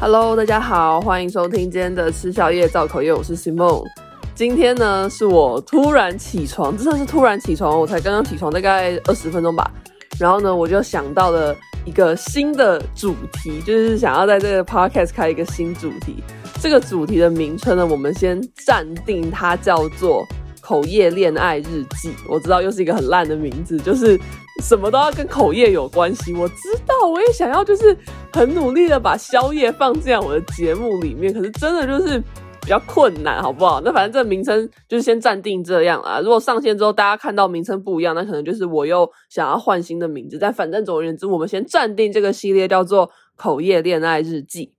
Hello，大家好，欢迎收听今天的吃宵夜造口业，我是 Simon。今天呢，是我突然起床，真的是突然起床，我才刚刚起床，大概二十分钟吧。然后呢，我就想到了一个新的主题，就是想要在这个 podcast 开一个新主题。这个主题的名称呢，我们先暂定它叫做“口业恋爱日记”。我知道又是一个很烂的名字，就是什么都要跟口业有关系。我知道，我也想要，就是很努力的把宵夜放进我的节目里面，可是真的就是。比较困难，好不好？那反正这个名称就是先暂定这样啊。如果上线之后大家看到名称不一样，那可能就是我又想要换新的名字。但反正总而言之，我们先暂定这个系列叫做“口业恋爱日记”。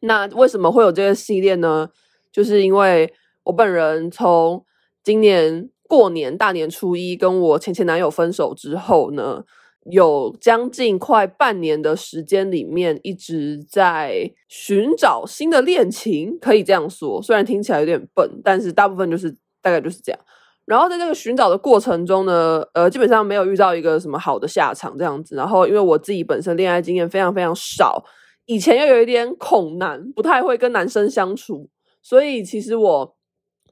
那为什么会有这个系列呢？就是因为我本人从今年过年大年初一跟我前前男友分手之后呢。有将近快半年的时间里面，一直在寻找新的恋情，可以这样说。虽然听起来有点笨，但是大部分就是大概就是这样。然后在这个寻找的过程中呢，呃，基本上没有遇到一个什么好的下场这样子。然后因为我自己本身恋爱经验非常非常少，以前又有一点恐男，不太会跟男生相处，所以其实我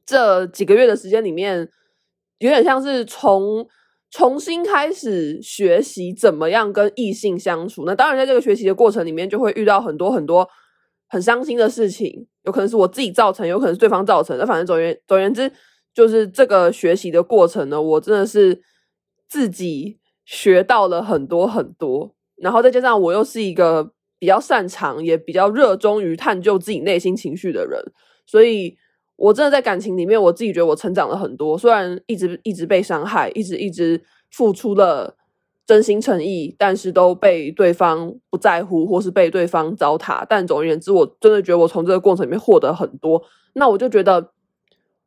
这几个月的时间里面，有点像是从。重新开始学习怎么样跟异性相处。那当然，在这个学习的过程里面，就会遇到很多很多很伤心的事情，有可能是我自己造成，有可能是对方造成的。那反正总言总言之，就是这个学习的过程呢，我真的是自己学到了很多很多。然后再加上我又是一个比较擅长也比较热衷于探究自己内心情绪的人，所以。我真的在感情里面，我自己觉得我成长了很多。虽然一直一直被伤害，一直一直付出了真心诚意，但是都被对方不在乎，或是被对方糟蹋。但总而言之，我真的觉得我从这个过程里面获得很多。那我就觉得，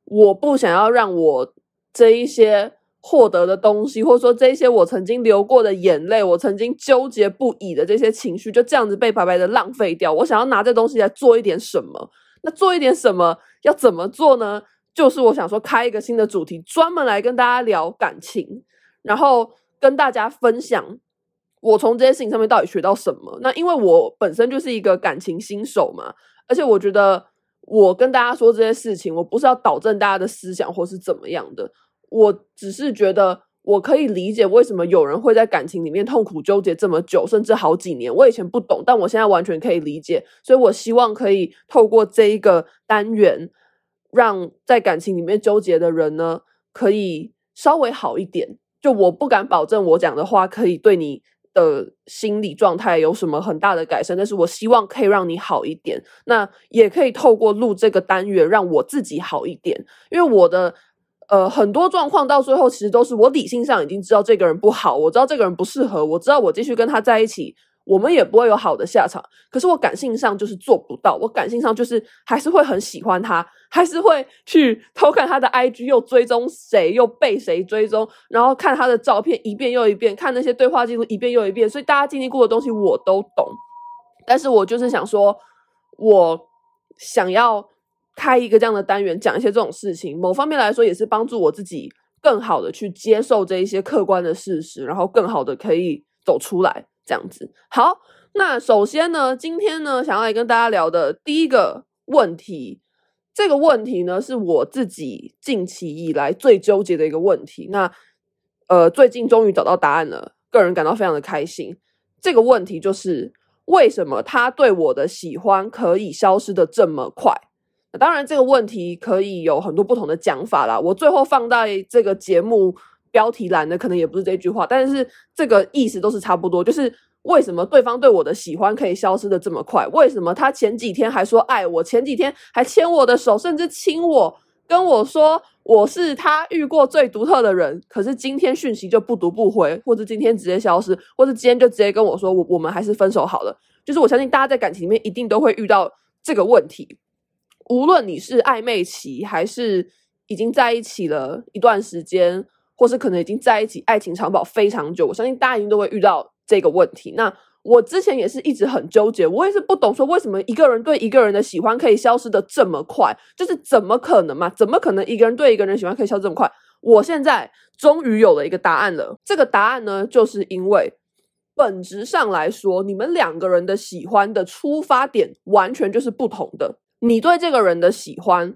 我不想要让我这一些获得的东西，或者说这一些我曾经流过的眼泪，我曾经纠结不已的这些情绪，就这样子被白白的浪费掉。我想要拿这东西来做一点什么。那做一点什么？要怎么做呢？就是我想说，开一个新的主题，专门来跟大家聊感情，然后跟大家分享我从这些事情上面到底学到什么。那因为我本身就是一个感情新手嘛，而且我觉得我跟大家说这些事情，我不是要导正大家的思想或是怎么样的，我只是觉得。我可以理解为什么有人会在感情里面痛苦纠结这么久，甚至好几年。我以前不懂，但我现在完全可以理解。所以我希望可以透过这一个单元，让在感情里面纠结的人呢，可以稍微好一点。就我不敢保证我讲的话可以对你的心理状态有什么很大的改善，但是我希望可以让你好一点。那也可以透过录这个单元让我自己好一点，因为我的。呃，很多状况到最后其实都是我理性上已经知道这个人不好，我知道这个人不适合，我知道我继续跟他在一起，我们也不会有好的下场。可是我感性上就是做不到，我感性上就是还是会很喜欢他，还是会去偷看他的 IG，又追踪谁，又被谁追踪，然后看他的照片一遍又一遍，看那些对话记录一遍又一遍。所以大家经历过的东西我都懂，但是我就是想说，我想要。开一个这样的单元，讲一些这种事情，某方面来说也是帮助我自己更好的去接受这一些客观的事实，然后更好的可以走出来这样子。好，那首先呢，今天呢，想要来跟大家聊的第一个问题，这个问题呢，是我自己近期以来最纠结的一个问题。那呃，最近终于找到答案了，个人感到非常的开心。这个问题就是为什么他对我的喜欢可以消失的这么快？当然，这个问题可以有很多不同的讲法啦。我最后放在这个节目标题栏的，可能也不是这句话，但是这个意思都是差不多。就是为什么对方对我的喜欢可以消失的这么快？为什么他前几天还说爱我，前几天还牵我的手，甚至亲我，跟我说我是他遇过最独特的人，可是今天讯息就不读不回，或者今天直接消失，或者今天就直接跟我说我我们还是分手好了。就是我相信大家在感情里面一定都会遇到这个问题。无论你是暧昧期，还是已经在一起了一段时间，或是可能已经在一起，爱情长跑非常久，我相信大家一定都会遇到这个问题。那我之前也是一直很纠结，我也是不懂说为什么一个人对一个人的喜欢可以消失的这么快，就是怎么可能嘛？怎么可能一个人对一个人喜欢可以消失这么快？我现在终于有了一个答案了。这个答案呢，就是因为本质上来说，你们两个人的喜欢的出发点完全就是不同的。你对这个人的喜欢，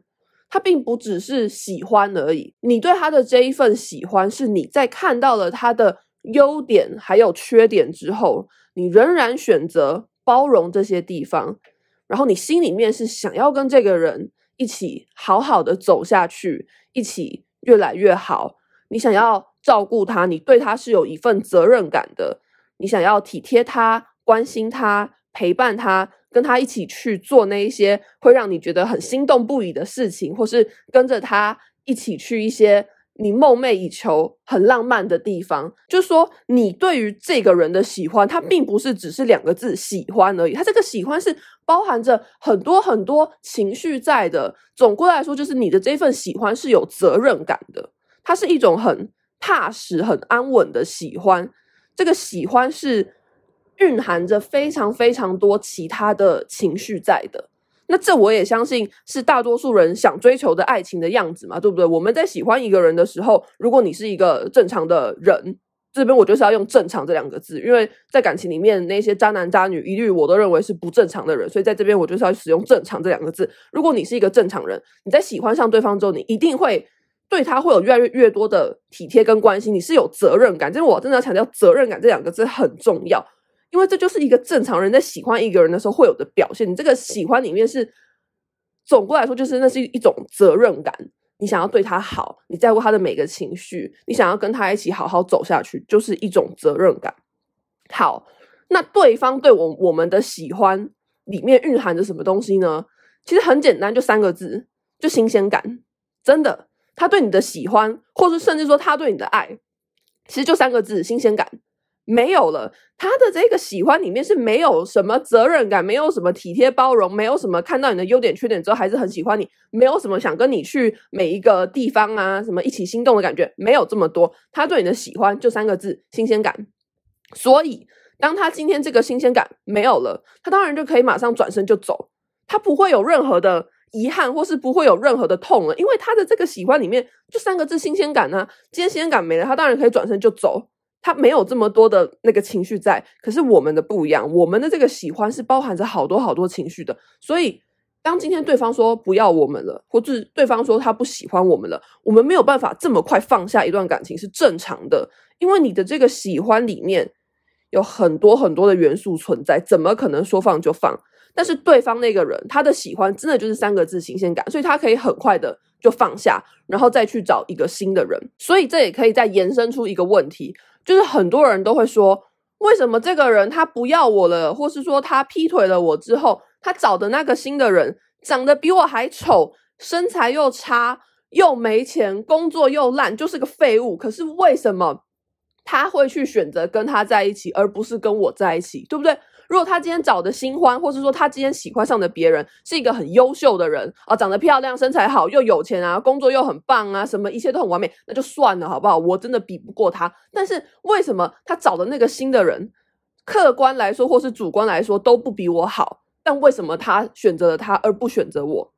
他并不只是喜欢而已。你对他的这一份喜欢，是你在看到了他的优点还有缺点之后，你仍然选择包容这些地方，然后你心里面是想要跟这个人一起好好的走下去，一起越来越好。你想要照顾他，你对他是有一份责任感的。你想要体贴他、关心他、陪伴他，跟他一起去做那一些会让你觉得很心动不已的事情，或是跟着他一起去一些你梦寐以求、很浪漫的地方。就是说，你对于这个人的喜欢，他并不是只是两个字“喜欢”而已，他这个喜欢是包含着很多很多情绪在的。总归来说，就是你的这份喜欢是有责任感的，它是一种很踏实、很安稳的喜欢。这个喜欢是蕴含着非常非常多其他的情绪在的，那这我也相信是大多数人想追求的爱情的样子嘛，对不对？我们在喜欢一个人的时候，如果你是一个正常的人，这边我就是要用“正常”这两个字，因为在感情里面那些渣男渣女一律我都认为是不正常的人，所以在这边我就是要使用“正常”这两个字。如果你是一个正常人，你在喜欢上对方之后，你一定会。对他会有越来越越多的体贴跟关心，你是有责任感。就是我真的要强调，责任感这两个字很重要，因为这就是一个正常人在喜欢一个人的时候会有的表现。你这个喜欢里面是，总归来说，就是那是一种责任感。你想要对他好，你在乎他的每个情绪，你想要跟他一起好好走下去，就是一种责任感。好，那对方对我我们的喜欢里面蕴含着什么东西呢？其实很简单，就三个字，就新鲜感，真的。他对你的喜欢，或是甚至说他对你的爱，其实就三个字：新鲜感。没有了，他的这个喜欢里面是没有什么责任感，没有什么体贴包容，没有什么看到你的优点缺点之后还是很喜欢你，没有什么想跟你去每一个地方啊，什么一起心动的感觉，没有这么多。他对你的喜欢就三个字：新鲜感。所以，当他今天这个新鲜感没有了，他当然就可以马上转身就走，他不会有任何的。遗憾，或是不会有任何的痛了，因为他的这个喜欢里面就三个字：新鲜感啊。今天新鲜感没了，他当然可以转身就走，他没有这么多的那个情绪在。可是我们的不一样，我们的这个喜欢是包含着好多好多情绪的。所以，当今天对方说不要我们了，或是对方说他不喜欢我们了，我们没有办法这么快放下一段感情是正常的，因为你的这个喜欢里面有很多很多的元素存在，怎么可能说放就放？但是对方那个人，他的喜欢真的就是三个字新鲜感，所以他可以很快的就放下，然后再去找一个新的人。所以这也可以再延伸出一个问题，就是很多人都会说，为什么这个人他不要我了，或是说他劈腿了我之后，他找的那个新的人长得比我还丑，身材又差，又没钱，工作又烂，就是个废物。可是为什么他会去选择跟他在一起，而不是跟我在一起，对不对？如果他今天找的新欢，或是说他今天喜欢上的别人是一个很优秀的人啊，长得漂亮、身材好、又有钱啊，工作又很棒啊，什么一切都很完美，那就算了，好不好？我真的比不过他。但是为什么他找的那个新的人，客观来说或是主观来说都不比我好？但为什么他选择了他而不选择我？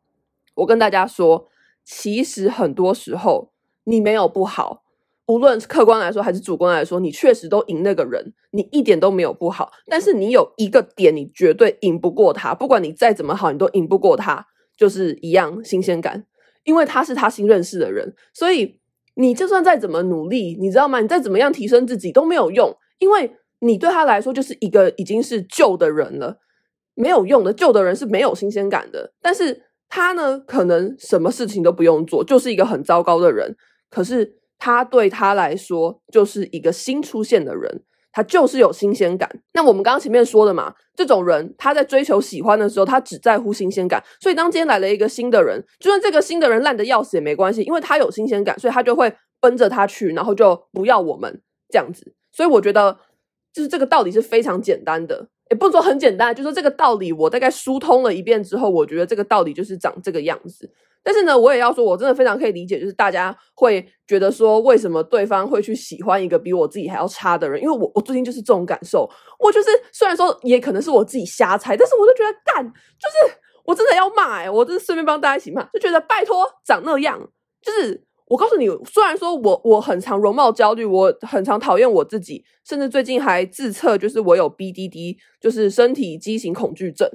我跟大家说，其实很多时候你没有不好。无论是客观来说还是主观来说，你确实都赢那个人，你一点都没有不好。但是你有一个点，你绝对赢不过他。不管你再怎么好，你都赢不过他，就是一样新鲜感。因为他是他新认识的人，所以你就算再怎么努力，你知道吗？你再怎么样提升自己都没有用，因为你对他来说就是一个已经是旧的人了，没有用的。旧的人是没有新鲜感的。但是他呢，可能什么事情都不用做，就是一个很糟糕的人。可是。他对他来说就是一个新出现的人，他就是有新鲜感。那我们刚刚前面说的嘛，这种人他在追求喜欢的时候，他只在乎新鲜感。所以当今天来了一个新的人，就算这个新的人烂的要死也没关系，因为他有新鲜感，所以他就会奔着他去，然后就不要我们这样子。所以我觉得，就是这个道理是非常简单的，也不是说很简单，就是说这个道理我大概疏通了一遍之后，我觉得这个道理就是长这个样子。但是呢，我也要说，我真的非常可以理解，就是大家会觉得说，为什么对方会去喜欢一个比我自己还要差的人？因为我我最近就是这种感受，我就是虽然说也可能是我自己瞎猜，但是我就觉得干，就是我真的要骂哎、我就是顺便帮大家一起骂，就觉得拜托长那样，就是我告诉你，虽然说我我很常容貌焦虑，我很常讨厌我自己，甚至最近还自测，就是我有 BDD，就是身体畸形恐惧症。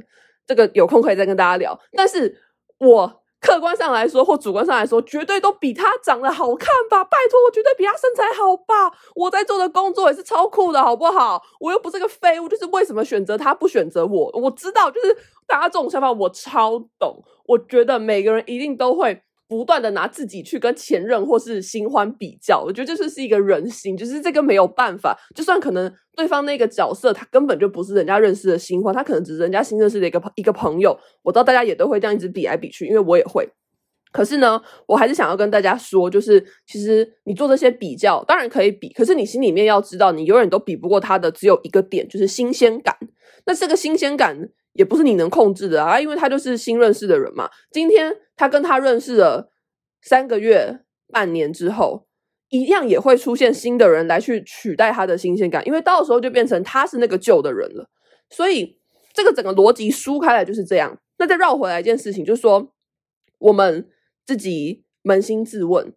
这个有空可以再跟大家聊。但是我客观上来说，或主观上来说，绝对都比他长得好看吧？拜托，我绝对比他身材好吧？我在做的工作也是超酷的，好不好？我又不是个废物，就是为什么选择他不选择我？我知道，就是大家这种想法，我超懂。我觉得每个人一定都会。不断的拿自己去跟前任或是新欢比较，我觉得这就是一个人性，就是这个没有办法。就算可能对方那个角色他根本就不是人家认识的新欢，他可能只是人家新认识的一个一个朋友。我知道大家也都会这样一直比来比去，因为我也会。可是呢，我还是想要跟大家说，就是其实你做这些比较当然可以比，可是你心里面要知道，你永远都比不过他的只有一个点，就是新鲜感。那这个新鲜感。也不是你能控制的啊，因为他就是新认识的人嘛。今天他跟他认识了三个月、半年之后，一样也会出现新的人来去取代他的新鲜感，因为到时候就变成他是那个旧的人了。所以这个整个逻辑梳开来就是这样。那再绕回来一件事情，就是说我们自己扪心自问：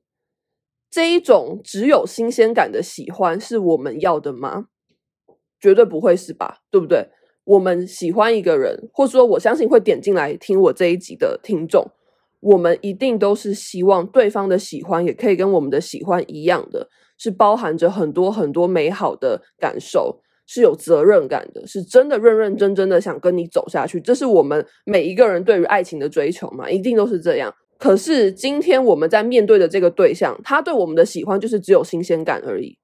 这一种只有新鲜感的喜欢是我们要的吗？绝对不会是吧？对不对？我们喜欢一个人，或者说我相信会点进来听我这一集的听众，我们一定都是希望对方的喜欢也可以跟我们的喜欢一样的，是包含着很多很多美好的感受，是有责任感的，是真的认认真真的想跟你走下去。这是我们每一个人对于爱情的追求嘛，一定都是这样。可是今天我们在面对的这个对象，他对我们的喜欢就是只有新鲜感而已。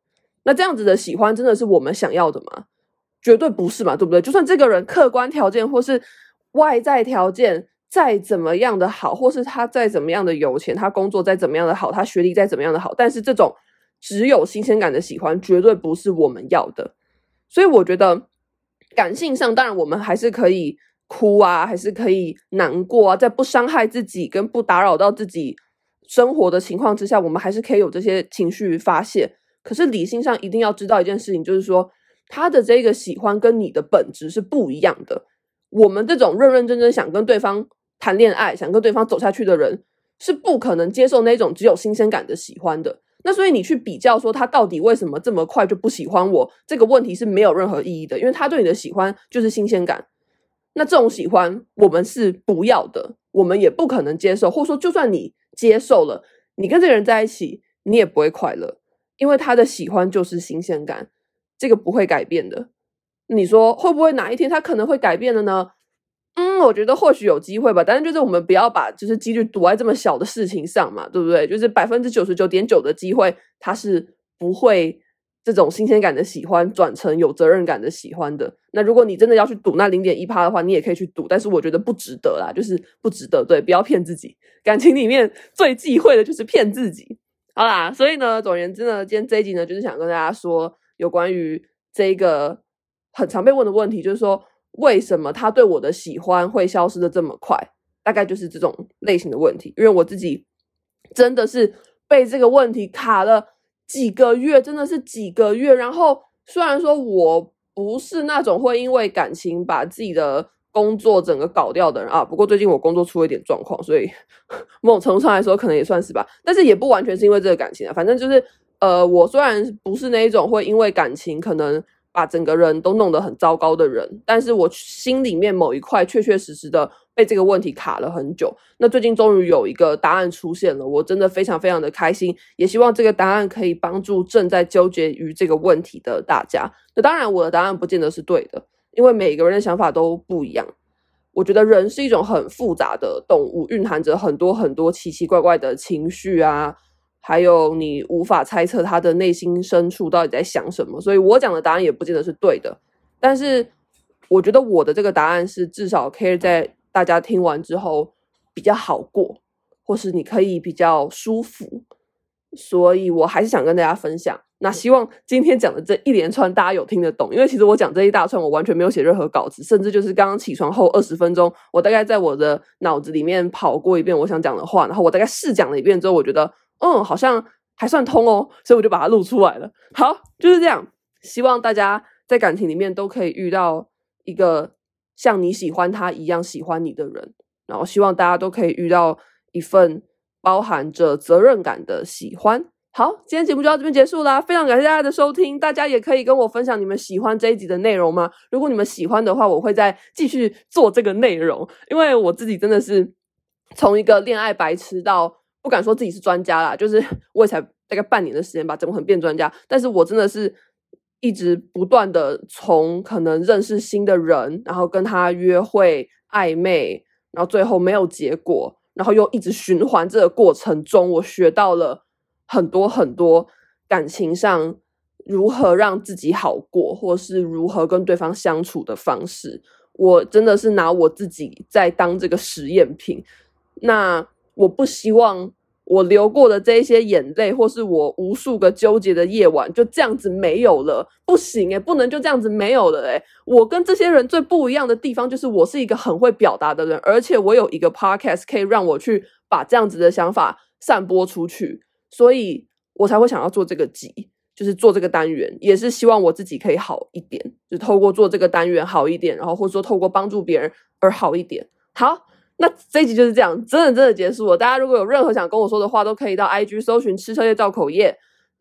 那这样子的喜欢真的是我们想要的吗？绝对不是嘛，对不对？就算这个人客观条件或是外在条件再怎么样的好，或是他再怎么样的有钱，他工作再怎么样的好，他学历再怎么样的好，但是这种只有新鲜感的喜欢，绝对不是我们要的。所以我觉得，感性上当然我们还是可以哭啊，还是可以难过啊，在不伤害自己跟不打扰到自己生活的情况之下，我们还是可以有这些情绪发泄。可是理性上一定要知道一件事情，就是说。他的这个喜欢跟你的本质是不一样的。我们这种认认真真想跟对方谈恋爱、想跟对方走下去的人，是不可能接受那种只有新鲜感的喜欢的。那所以你去比较说他到底为什么这么快就不喜欢我，这个问题是没有任何意义的，因为他对你的喜欢就是新鲜感。那这种喜欢我们是不要的，我们也不可能接受，或者说就算你接受了，你跟这个人在一起，你也不会快乐，因为他的喜欢就是新鲜感。这个不会改变的，你说会不会哪一天他可能会改变的呢？嗯，我觉得或许有机会吧，但是就是我们不要把就是几率赌在这么小的事情上嘛，对不对？就是百分之九十九点九的机会，他是不会这种新鲜感的喜欢转成有责任感的喜欢的。那如果你真的要去赌那零点一趴的话，你也可以去赌，但是我觉得不值得啦，就是不值得，对，不要骗自己。感情里面最忌讳的就是骗自己。好啦，所以呢，总而言之呢，今天这一集呢，就是想跟大家说。有关于这个很常被问的问题，就是说为什么他对我的喜欢会消失的这么快？大概就是这种类型的问题。因为我自己真的是被这个问题卡了几个月，真的是几个月。然后虽然说我不是那种会因为感情把自己的工作整个搞掉的人啊，不过最近我工作出了一点状况，所以 某种程度上来说可能也算是吧。但是也不完全是因为这个感情啊，反正就是。呃，我虽然不是那一种会因为感情可能把整个人都弄得很糟糕的人，但是我心里面某一块确确实实的被这个问题卡了很久。那最近终于有一个答案出现了，我真的非常非常的开心，也希望这个答案可以帮助正在纠结于这个问题的大家。那当然，我的答案不见得是对的，因为每个人的想法都不一样。我觉得人是一种很复杂的动物，蕴含着很多很多奇奇怪怪的情绪啊。还有你无法猜测他的内心深处到底在想什么，所以我讲的答案也不见得是对的。但是我觉得我的这个答案是至少可以在大家听完之后比较好过，或是你可以比较舒服。所以我还是想跟大家分享。那希望今天讲的这一连串大家有听得懂，因为其实我讲这一大串我完全没有写任何稿子，甚至就是刚刚起床后二十分钟，我大概在我的脑子里面跑过一遍我想讲的话，然后我大概试讲了一遍之后，我觉得。嗯，好像还算通哦，所以我就把它录出来了。好，就是这样。希望大家在感情里面都可以遇到一个像你喜欢他一样喜欢你的人，然后希望大家都可以遇到一份包含着责任感的喜欢。好，今天节目就到这边结束啦，非常感谢大家的收听。大家也可以跟我分享你们喜欢这一集的内容吗？如果你们喜欢的话，我会再继续做这个内容，因为我自己真的是从一个恋爱白痴到不敢说自己是专家啦，就是 我也才大概半年的时间吧，怎么可能变专家？但是我真的是一直不断的从可能认识新的人，然后跟他约会暧昧，然后最后没有结果，然后又一直循环这个过程中，我学到了。很多很多感情上如何让自己好过，或是如何跟对方相处的方式，我真的是拿我自己在当这个实验品。那我不希望我流过的这一些眼泪，或是我无数个纠结的夜晚，就这样子没有了。不行诶，不能就这样子没有了诶。我跟这些人最不一样的地方，就是我是一个很会表达的人，而且我有一个 podcast 可以让我去把这样子的想法散播出去。所以我才会想要做这个集，就是做这个单元，也是希望我自己可以好一点，就透过做这个单元好一点，然后或者说透过帮助别人而好一点。好，那这一集就是这样，真的真的结束了。大家如果有任何想跟我说的话，都可以到 IG 搜寻吃宵夜造口业，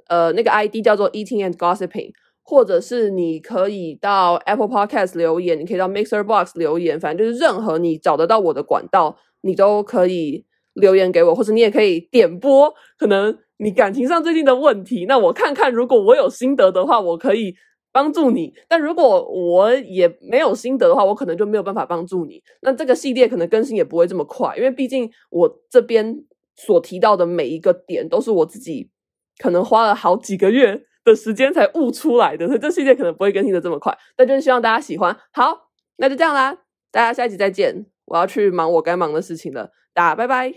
呃，那个 ID 叫做 Eating and Gossiping，或者是你可以到 Apple Podcast 留言，你可以到 Mixer Box 留言，反正就是任何你找得到我的管道，你都可以。留言给我，或者你也可以点播，可能你感情上最近的问题，那我看看，如果我有心得的话，我可以帮助你；但如果我也没有心得的话，我可能就没有办法帮助你。那这个系列可能更新也不会这么快，因为毕竟我这边所提到的每一个点，都是我自己可能花了好几个月的时间才悟出来的，所以这系列可能不会更新的这么快。但就是希望大家喜欢。好，那就这样啦，大家下一集再见。我要去忙我该忙的事情了，大家拜拜。